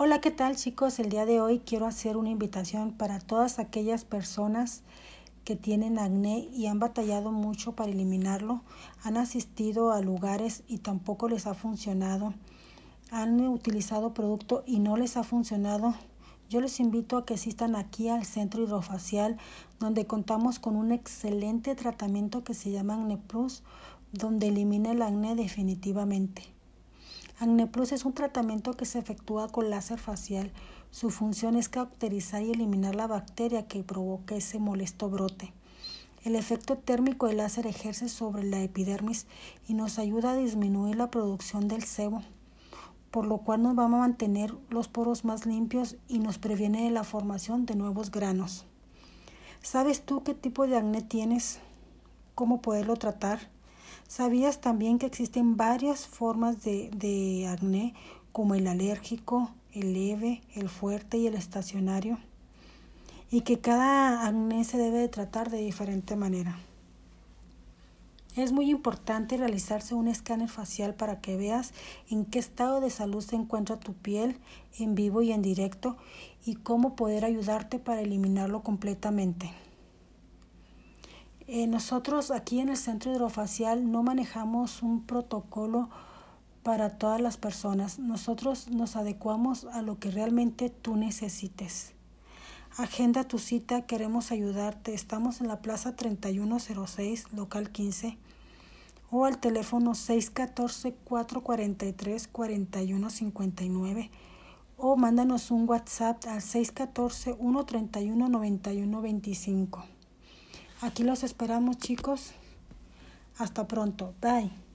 Hola, ¿qué tal chicos? El día de hoy quiero hacer una invitación para todas aquellas personas que tienen acné y han batallado mucho para eliminarlo, han asistido a lugares y tampoco les ha funcionado, han utilizado producto y no les ha funcionado. Yo les invito a que asistan aquí al centro hidrofacial donde contamos con un excelente tratamiento que se llama Acne Plus, donde elimina el acné definitivamente. Acne Plus es un tratamiento que se efectúa con láser facial. Su función es caracterizar y eliminar la bacteria que provoca ese molesto brote. El efecto térmico del láser ejerce sobre la epidermis y nos ayuda a disminuir la producción del sebo, por lo cual nos va a mantener los poros más limpios y nos previene de la formación de nuevos granos. ¿Sabes tú qué tipo de acné tienes? ¿Cómo poderlo tratar? ¿Sabías también que existen varias formas de, de acné, como el alérgico, el leve, el fuerte y el estacionario? Y que cada acné se debe de tratar de diferente manera. Es muy importante realizarse un escáner facial para que veas en qué estado de salud se encuentra tu piel en vivo y en directo y cómo poder ayudarte para eliminarlo completamente. Eh, nosotros aquí en el centro hidrofacial no manejamos un protocolo para todas las personas. Nosotros nos adecuamos a lo que realmente tú necesites. Agenda tu cita, queremos ayudarte. Estamos en la Plaza 3106, local 15, o al teléfono 614-443-4159 o mándanos un WhatsApp al 614-131-9125. Aquí los esperamos chicos. Hasta pronto. Bye.